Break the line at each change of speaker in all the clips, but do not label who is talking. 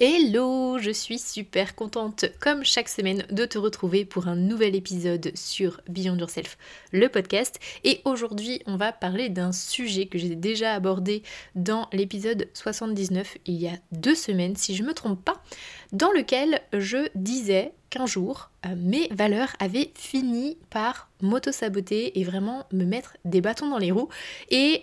Hello, je suis super contente comme chaque semaine de te retrouver pour un nouvel épisode sur Beyond Yourself, le podcast. Et aujourd'hui, on va parler d'un sujet que j'ai déjà abordé dans l'épisode 79 il y a deux semaines, si je ne me trompe pas, dans lequel je disais qu'un jour, euh, mes valeurs avaient fini par m'auto-saboter et vraiment me mettre des bâtons dans les roues. Et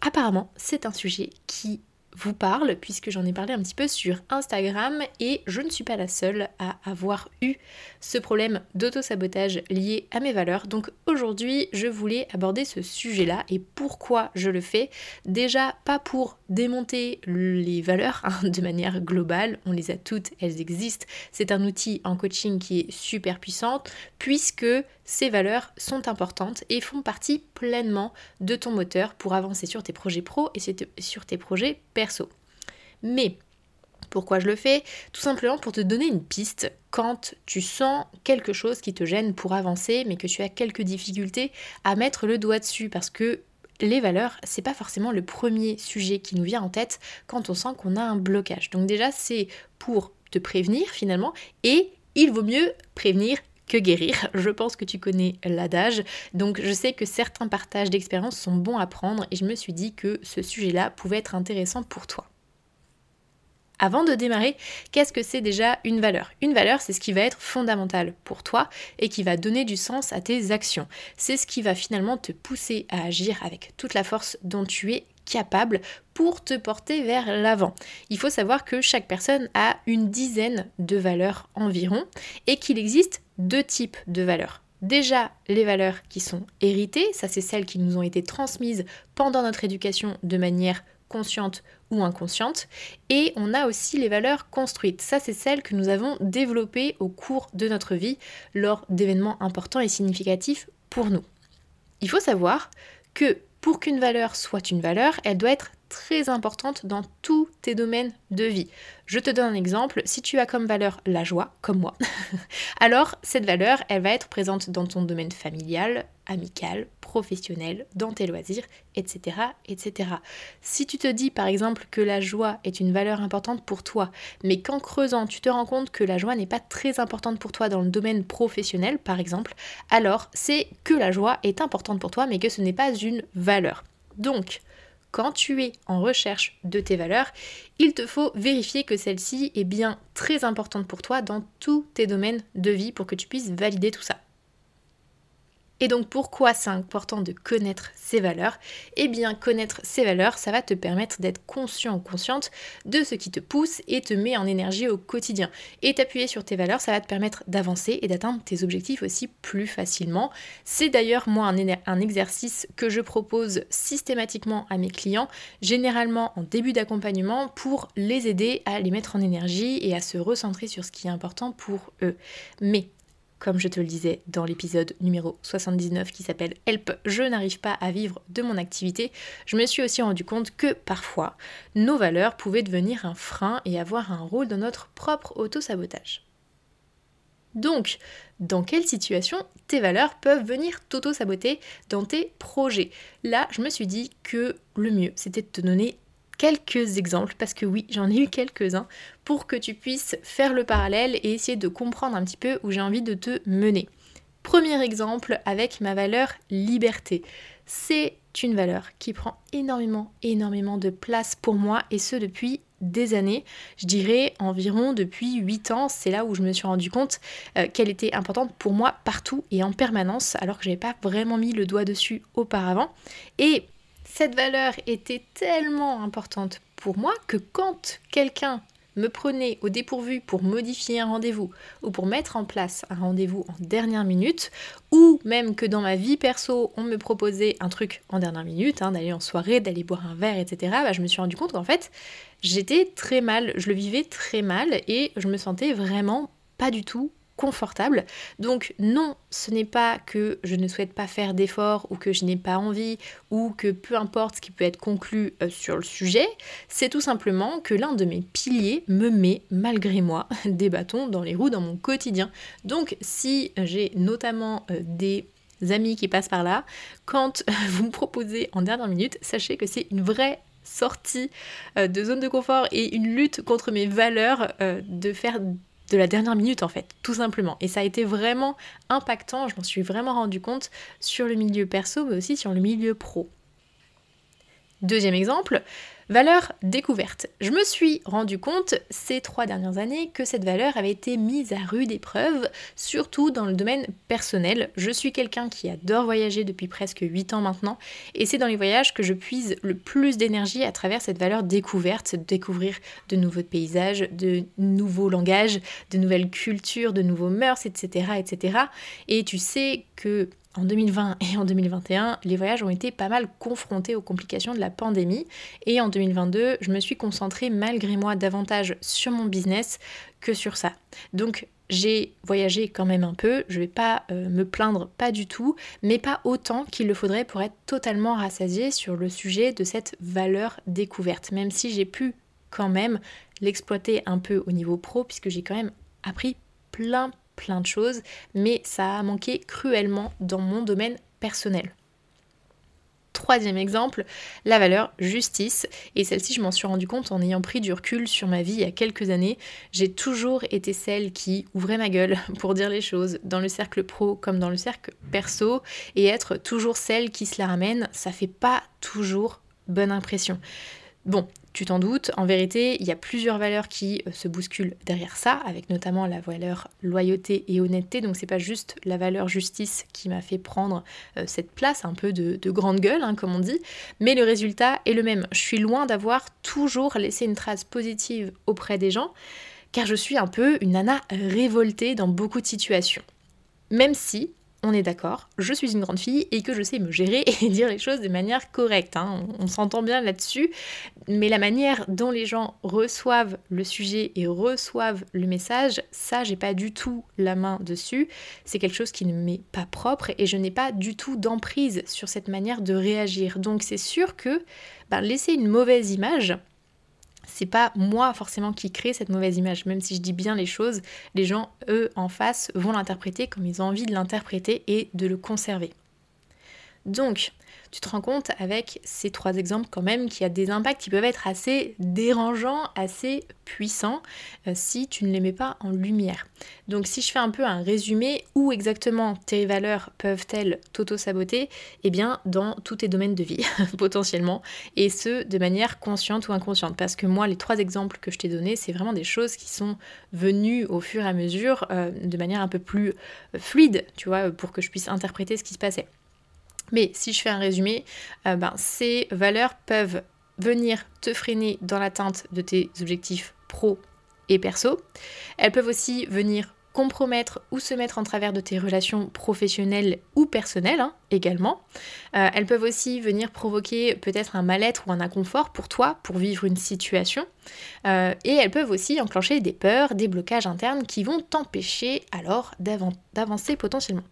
apparemment, c'est un sujet qui vous parle puisque j'en ai parlé un petit peu sur Instagram et je ne suis pas la seule à avoir eu ce problème d'auto-sabotage lié à mes valeurs. Donc aujourd'hui, je voulais aborder ce sujet-là et pourquoi je le fais. Déjà, pas pour démonter les valeurs hein, de manière globale, on les a toutes, elles existent. C'est un outil en coaching qui est super puissant puisque ces valeurs sont importantes et font partie pleinement de ton moteur pour avancer sur tes projets pro et sur tes projets perso. Mais pourquoi je le fais? Tout simplement pour te donner une piste quand tu sens quelque chose qui te gêne pour avancer, mais que tu as quelques difficultés à mettre le doigt dessus parce que les valeurs, c'est pas forcément le premier sujet qui nous vient en tête quand on sent qu'on a un blocage. Donc déjà, c'est pour te prévenir finalement et il vaut mieux prévenir que guérir. Je pense que tu connais l'adage. Donc je sais que certains partages d'expériences sont bons à prendre et je me suis dit que ce sujet-là pouvait être intéressant pour toi. Avant de démarrer, qu'est-ce que c'est déjà une valeur? Une valeur, c'est ce qui va être fondamental pour toi et qui va donner du sens à tes actions. C'est ce qui va finalement te pousser à agir avec toute la force dont tu es capable pour te porter vers l'avant. Il faut savoir que chaque personne a une dizaine de valeurs environ et qu'il existe deux types de valeurs. Déjà, les valeurs qui sont héritées, ça c'est celles qui nous ont été transmises pendant notre éducation de manière consciente ou inconsciente. Et on a aussi les valeurs construites. Ça, c'est celles que nous avons développées au cours de notre vie lors d'événements importants et significatifs pour nous. Il faut savoir que pour qu'une valeur soit une valeur, elle doit être très importante dans tous tes domaines de vie. Je te donne un exemple, si tu as comme valeur la joie, comme moi, alors cette valeur, elle va être présente dans ton domaine familial, amical, professionnel, dans tes loisirs, etc., etc. Si tu te dis par exemple que la joie est une valeur importante pour toi, mais qu'en creusant tu te rends compte que la joie n'est pas très importante pour toi dans le domaine professionnel par exemple, alors c'est que la joie est importante pour toi mais que ce n'est pas une valeur. Donc, quand tu es en recherche de tes valeurs, il te faut vérifier que celle-ci est bien très importante pour toi dans tous tes domaines de vie pour que tu puisses valider tout ça. Et donc pourquoi c'est important de connaître ses valeurs? Eh bien connaître ses valeurs, ça va te permettre d'être conscient ou consciente de ce qui te pousse et te met en énergie au quotidien. Et t'appuyer sur tes valeurs, ça va te permettre d'avancer et d'atteindre tes objectifs aussi plus facilement. C'est d'ailleurs moi un, un, exercice que je propose systématiquement à mes clients, généralement en début d'accompagnement, pour les aider à les mettre en énergie et à se recentrer sur ce qui est important pour eux. Mais comme je te le disais dans l'épisode numéro 79 qui s'appelle Help, je n'arrive pas à vivre de mon activité, je me suis aussi rendu compte que parfois nos valeurs pouvaient devenir un frein et avoir un rôle dans notre propre auto-sabotage. Donc, dans quelle situation tes valeurs peuvent venir t'auto-saboter dans tes projets? Là, je me suis dit que le mieux, c'était de te donner quelques exemples, parce que oui, j'en ai eu quelques-uns, pour que tu puisses faire le parallèle et essayer de comprendre un petit peu où j'ai envie de te mener. Premier exemple avec ma valeur liberté. C'est une valeur qui prend énormément, énormément de place pour moi et ce depuis des années, je dirais environ depuis 8 ans, c'est là où je me suis rendu compte euh, qu'elle était importante pour moi partout et en permanence alors que je n'avais pas vraiment mis le doigt dessus auparavant. Et cette valeur était tellement importante pour moi que quand quelqu'un me prenait au dépourvu pour modifier un rendez-vous ou pour mettre en place un rendez-vous en dernière minute, ou même que dans ma vie perso, on me proposait un truc en dernière minute, hein, d'aller en soirée, d'aller boire un verre, etc., bah, je me suis rendu compte qu'en fait, j'étais très mal, je le vivais très mal et je me sentais vraiment pas du tout confortable. Donc non, ce n'est pas que je ne souhaite pas faire d'efforts ou que je n'ai pas envie ou que peu importe ce qui peut être conclu euh, sur le sujet, c'est tout simplement que l'un de mes piliers me met malgré moi des bâtons dans les roues dans mon quotidien. Donc si j'ai notamment euh, des amis qui passent par là, quand vous me proposez en dernière minute, sachez que c'est une vraie sortie euh, de zone de confort et une lutte contre mes valeurs de faire de la dernière minute en fait, tout simplement. Et ça a été vraiment impactant, je m'en suis vraiment rendu compte sur le milieu perso, mais aussi sur le milieu pro. Deuxième exemple, Valeur découverte. Je me suis rendu compte ces trois dernières années que cette valeur avait été mise à rude épreuve, surtout dans le domaine personnel. Je suis quelqu'un qui adore voyager depuis presque 8 ans maintenant, et c'est dans les voyages que je puise le plus d'énergie à travers cette valeur découverte, découvrir de nouveaux paysages, de nouveaux langages, de nouvelles cultures, de nouveaux mœurs, etc. etc. Et tu sais que en 2020 et en 2021, les voyages ont été pas mal confrontés aux complications de la pandémie. Et en 2022, je me suis concentrée malgré moi davantage sur mon business que sur ça. Donc j'ai voyagé quand même un peu, je vais pas euh, me plaindre, pas du tout, mais pas autant qu'il le faudrait pour être totalement rassasié sur le sujet de cette valeur découverte, même si j'ai pu quand même l'exploiter un peu au niveau pro, puisque j'ai quand même appris plein, plein de choses, mais ça a manqué cruellement dans mon domaine personnel. Troisième exemple, la valeur justice. Et celle-ci, je m'en suis rendu compte en ayant pris du recul sur ma vie il y a quelques années. J'ai toujours été celle qui ouvrait ma gueule pour dire les choses, dans le cercle pro comme dans le cercle perso, et être toujours celle qui se la ramène, ça fait pas toujours bonne impression. Bon, tu t'en doutes, en vérité, il y a plusieurs valeurs qui euh, se bousculent derrière ça, avec notamment la valeur loyauté et honnêteté. Donc c'est pas juste la valeur justice qui m'a fait prendre euh, cette place un peu de, grande gueule, hein, comme on dit, mais le résultat est le même. Je suis loin d'avoir toujours laissé une trace positive auprès des gens, car je suis un peu une nana révoltée dans beaucoup de situations. Même si on est d'accord, je suis une grande fille et que je sais me gérer et dire les choses de manière correcte. Hein. On, s'entend bien là-dessus, mais la manière dont les gens reçoivent le sujet et reçoivent le message, ça, j'ai pas du tout la main dessus. C'est quelque chose qui ne m'est pas propre et je n'ai pas du tout d'emprise sur cette manière de réagir. Donc c'est sûr que ben, laisser une mauvaise image, c'est pas moi forcément qui crée cette mauvaise image. Même si je dis bien les choses, les gens, eux, en face, vont l'interpréter comme ils ont envie de l'interpréter et de le conserver. Donc, tu te rends compte avec ces trois exemples quand même qu'il y a des impacts qui peuvent être assez dérangeants, assez puissants euh, si tu ne les mets pas en lumière. Donc si je fais un peu un résumé, où exactement tes valeurs peuvent-elles t'auto-saboter? Eh bien dans tous tes domaines de vie potentiellement, et ce de manière consciente ou inconsciente. Parce que moi les trois exemples que je t'ai donnés, c'est vraiment des choses qui sont venues au fur et à mesure euh, de manière un peu plus euh, fluide, tu vois, pour que je puisse interpréter ce qui se passait. Mais si je fais un résumé, euh, ben, ces valeurs peuvent venir te freiner dans l'atteinte de tes objectifs pro et perso. Elles peuvent aussi venir compromettre ou se mettre en travers de tes relations professionnelles ou personnelles hein, également. Euh, elles peuvent aussi venir provoquer peut-être un mal-être ou un inconfort pour toi pour vivre une situation. Euh, et elles peuvent aussi enclencher des peurs, des blocages internes qui vont t'empêcher alors d'avancer potentiellement.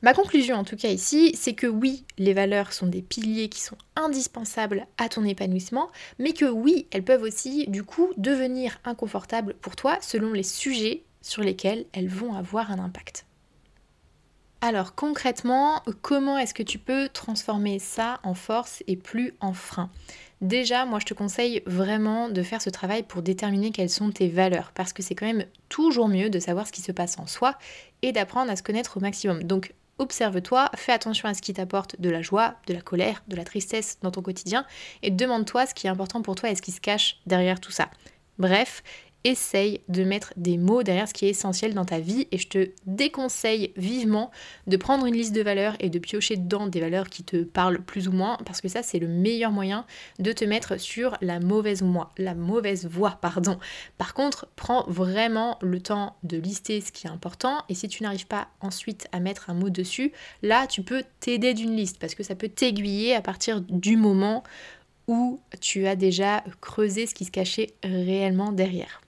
Ma conclusion en tout cas ici, c'est que oui, les valeurs sont des piliers qui sont indispensables à ton épanouissement, mais que oui, elles peuvent aussi du coup devenir inconfortables pour toi selon les sujets sur lesquels elles vont avoir un impact. Alors concrètement, comment est-ce que tu peux transformer ça en force et plus en frein? Déjà, moi je te conseille vraiment de faire ce travail pour déterminer quelles sont tes valeurs, parce que c'est quand même toujours mieux de savoir ce qui se passe en soi et d'apprendre à se connaître au maximum. Donc observe-toi, fais attention à ce qui t'apporte de la joie, de la colère, de la tristesse dans ton quotidien et demande-toi ce qui est important pour toi et ce qui se cache derrière tout ça. Bref, essaye de mettre des mots derrière ce qui est essentiel dans ta vie et je te déconseille vivement de prendre une liste de valeurs et de piocher dedans des valeurs qui te parlent plus ou moins parce que ça c'est le meilleur moyen de te mettre sur la mauvaise voie, la mauvaise voie pardon. Par contre, prends vraiment le temps de lister ce qui est important et si tu n'arrives pas ensuite à mettre un mot dessus, là tu peux t'aider d'une liste parce que ça peut t'aiguiller à partir du moment où tu as déjà creusé ce qui se cachait réellement derrière.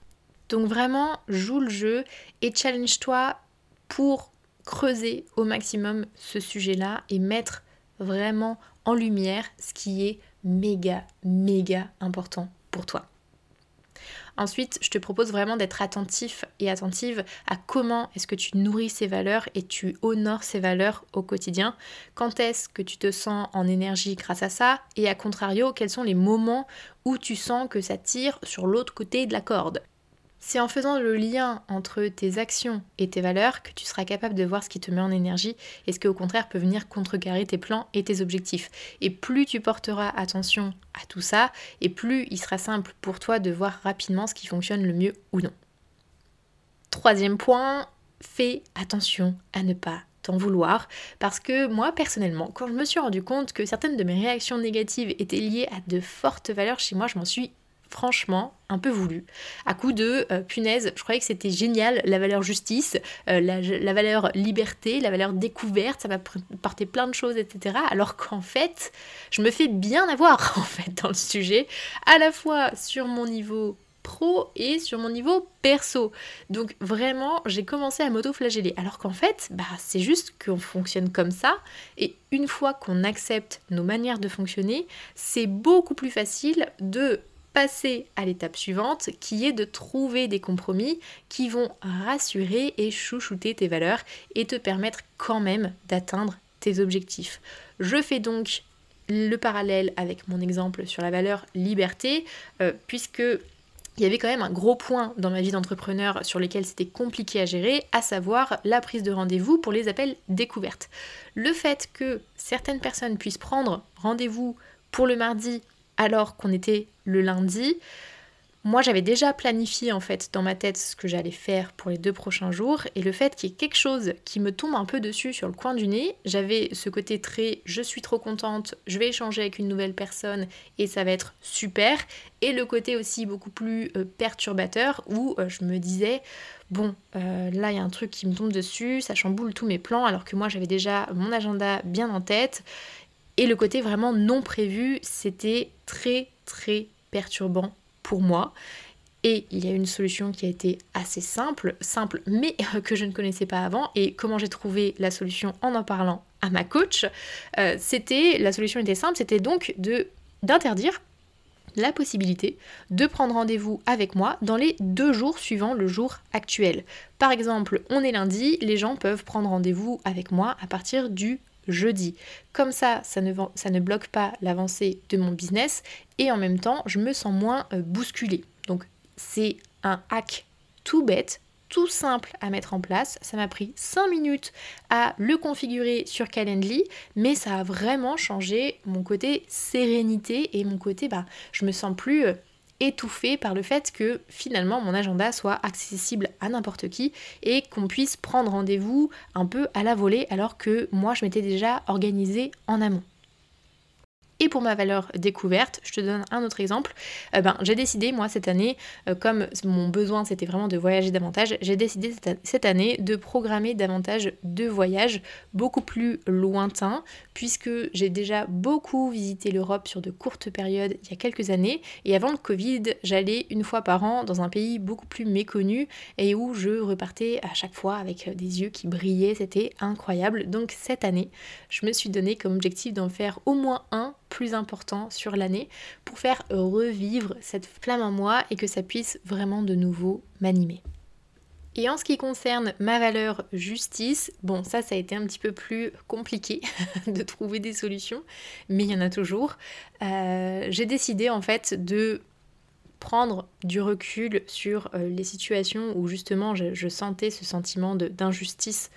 Donc vraiment, joue le jeu et challenge-toi pour creuser au maximum ce sujet-là et mettre vraiment en lumière ce qui est méga, méga important pour toi. Ensuite, je te propose vraiment d'être attentif et attentive à comment est-ce que tu nourris ces valeurs et tu honores ces valeurs au quotidien. Quand est-ce que tu te sens en énergie grâce à ça? Et à contrario, quels sont les moments où tu sens que ça tire sur l'autre côté de la corde? C'est en faisant le lien entre tes actions et tes valeurs que tu seras capable de voir ce qui te met en énergie et ce qui au contraire peut venir contrecarrer tes plans et tes objectifs. Et plus tu porteras attention à tout ça, et plus il sera simple pour toi de voir rapidement ce qui fonctionne le mieux ou non. Troisième point, fais attention à ne pas t'en vouloir parce que moi personnellement quand je me suis rendu compte que certaines de mes réactions négatives étaient liées à de fortes valeurs chez moi je m'en suis franchement un peu voulu. À coup de euh, punaise, je croyais que c'était génial, la valeur justice, euh, la, valeur liberté, la valeur découverte, ça m'a porté plein de choses, etc. Alors qu'en fait, je me fais bien avoir en fait dans le sujet, à la fois sur mon niveau pro et sur mon niveau perso. Donc vraiment, j'ai commencé à m'auto-flageller. Alors qu'en fait, bah, c'est juste qu'on fonctionne comme ça. Et une fois qu'on accepte nos manières de fonctionner, c'est beaucoup plus facile de passer à l'étape suivante qui est de trouver des compromis qui vont rassurer et chouchouter tes valeurs et te permettre quand même d'atteindre tes objectifs. Je fais donc le parallèle avec mon exemple sur la valeur liberté euh, puisque il y avait quand même un gros point dans ma vie d'entrepreneur sur lequel c'était compliqué à gérer, à savoir la prise de rendez-vous pour les appels découvertes. Le fait que certaines personnes puissent prendre rendez-vous pour le mardi alors qu'on était le lundi. Moi, j'avais déjà planifié en fait dans ma tête ce que j'allais faire pour les deux prochains jours et le fait qu'il y ait quelque chose qui me tombe un peu dessus sur le coin du nez, j'avais ce côté très je suis trop contente, je vais échanger avec une nouvelle personne et ça va être super et le côté aussi beaucoup plus euh, perturbateur où euh, je me disais bon euh, là il y a un truc qui me tombe dessus, ça chamboule tous mes plans alors que moi j'avais déjà mon agenda bien en tête et le côté vraiment non prévu, c'était très très perturbant pour moi. Et il y a une solution qui a été assez simple, simple, mais que je ne connaissais pas avant. Et comment j'ai trouvé la solution en en parlant à ma coach, euh, c'était la solution était simple, c'était donc de d'interdire la possibilité de prendre rendez-vous avec moi dans les deux jours suivant le jour actuel. Par exemple, on est lundi, les gens peuvent prendre rendez-vous avec moi à partir du jeudi. Comme ça, ça ne, bloque pas l'avancée de mon business et en même temps, je me sens moins euh, bousculée. Donc, c'est un hack tout bête, tout simple à mettre en place. Ça m'a pris 5 minutes à le configurer sur Calendly, mais ça a vraiment changé mon côté sérénité et mon côté, bah, je me sens plus euh, étouffée par le fait que finalement mon agenda soit accessible à n'importe qui et qu'on puisse prendre rendez-vous un peu à la volée alors que moi je m'étais déjà organisée en amont. Et pour ma valeur découverte, je te donne un autre exemple. Euh, ben, j'ai décidé, moi, cette année, euh, comme mon besoin c'était vraiment de voyager davantage, j'ai décidé cette année de programmer davantage de voyages beaucoup plus lointains, puisque j'ai déjà beaucoup visité l'Europe sur de courtes périodes il y a quelques années. Et avant le Covid, j'allais une fois par an dans un pays beaucoup plus méconnu et où je repartais à chaque fois avec des yeux qui brillaient. C'était incroyable. Donc cette année, je me suis donné comme objectif d'en faire au moins un plus important sur l'année pour faire revivre cette flamme en moi et que ça puisse vraiment de nouveau m'animer. Et en ce qui concerne ma valeur justice, bon ça ça a été un petit peu plus compliqué de trouver des solutions, mais il y en a toujours. Euh, j'ai décidé en fait de prendre du recul sur euh, les situations où justement je sentais ce sentiment d'injustice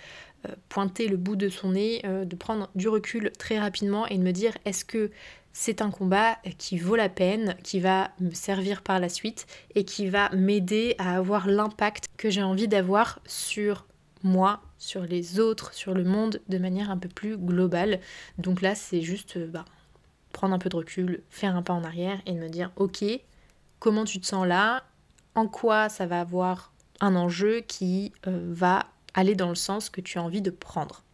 pointer le bout de son nez, euh, de prendre du recul très rapidement et de me dire est-ce que c'est un combat qui vaut la peine, qui va me servir par la suite et qui va m'aider à avoir l'impact que j'ai envie d'avoir sur moi, sur les autres, sur le monde de manière un peu plus globale. Donc là, c'est juste euh, bah, prendre un peu de recul, faire un pas en arrière et me dire ok, comment tu te sens là? En quoi ça va avoir un enjeu qui va aller dans le sens que tu as envie de prendre.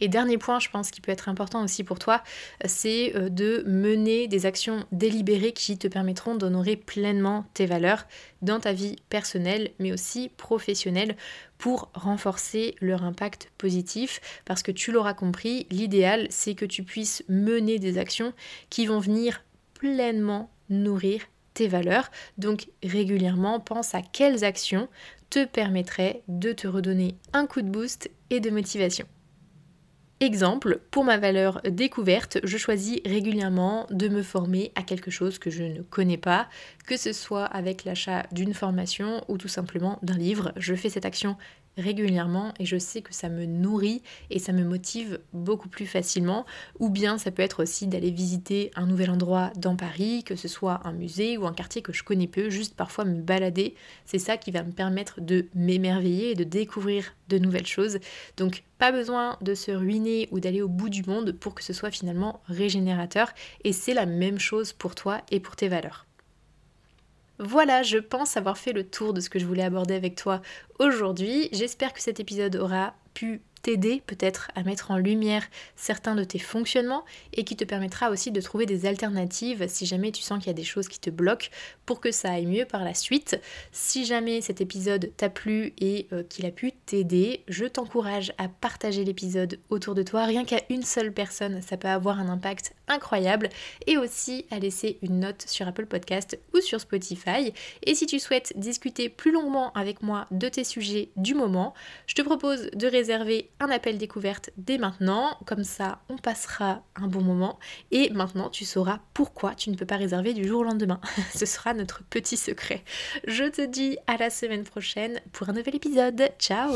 Et dernier point, je pense qui peut être important aussi pour toi, c'est euh, de mener des actions délibérées qui te permettront d'honorer pleinement tes valeurs dans ta vie personnelle, mais aussi professionnelle, pour renforcer leur impact positif. Parce que tu l'auras compris, l'idéal, c'est que tu puisses mener des actions qui vont venir pleinement nourrir valeurs. Donc régulièrement, pense à quelles actions te permettraient de te redonner un coup de boost et de motivation. Exemple, pour ma valeur découverte, je choisis régulièrement de me former à quelque chose que je ne connais pas, que ce soit avec l'achat d'une formation ou tout simplement d'un livre. Je fais cette action régulièrement et je sais que ça me nourrit et ça me motive beaucoup plus facilement. Ou bien ça peut être aussi d'aller visiter un nouvel endroit dans Paris, que ce soit un musée ou un quartier que je connais peu, juste parfois me balader. C'est ça qui va me permettre de m'émerveiller et de découvrir de nouvelles choses. Donc pas besoin de se ruiner ou d'aller au bout du monde pour que ce soit finalement régénérateur. Et c'est la même chose pour toi et pour tes valeurs. Voilà, je pense avoir fait le tour de ce que je voulais aborder avec toi aujourd'hui. J'espère que cet épisode aura pu t'aider peut-être à mettre en lumière certains de tes fonctionnements et qui te permettra aussi de trouver des alternatives si jamais tu sens qu'il y a des choses qui te bloquent pour que ça aille mieux par la suite. Si jamais cet épisode t'a plu et euh, qu'il a pu t'aider, je t'encourage à partager l'épisode autour de toi. Rien qu'à une seule personne, ça peut avoir un impact incroyable et aussi à laisser une note sur Apple Podcast ou sur Spotify. Et si tu souhaites discuter plus longuement avec moi de tes sujets du moment, je te propose de réserver un appel découverte dès maintenant, comme ça on passera un bon moment et maintenant tu sauras pourquoi tu ne peux pas réserver du jour au lendemain. Ce sera notre petit secret. Je te dis à la semaine prochaine pour un nouvel épisode. Ciao